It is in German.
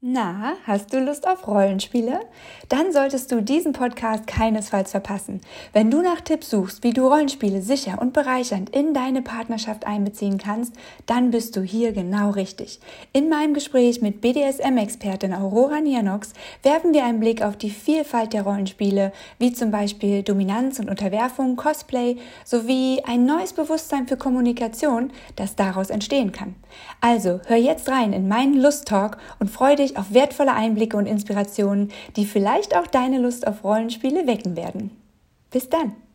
Na, hast du Lust auf Rollenspiele? Dann solltest du diesen Podcast keinesfalls verpassen. Wenn du nach Tipps suchst, wie du Rollenspiele sicher und bereichernd in deine Partnerschaft einbeziehen kannst, dann bist du hier genau richtig. In meinem Gespräch mit BDSM-Expertin Aurora Nianox werfen wir einen Blick auf die Vielfalt der Rollenspiele, wie zum Beispiel Dominanz und Unterwerfung, Cosplay sowie ein neues Bewusstsein für Kommunikation, das daraus entstehen kann. Also hör jetzt rein in meinen Lust-Talk und freu dich auf wertvolle Einblicke und Inspirationen, die vielleicht auch deine Lust auf Rollenspiele wecken werden. Bis dann!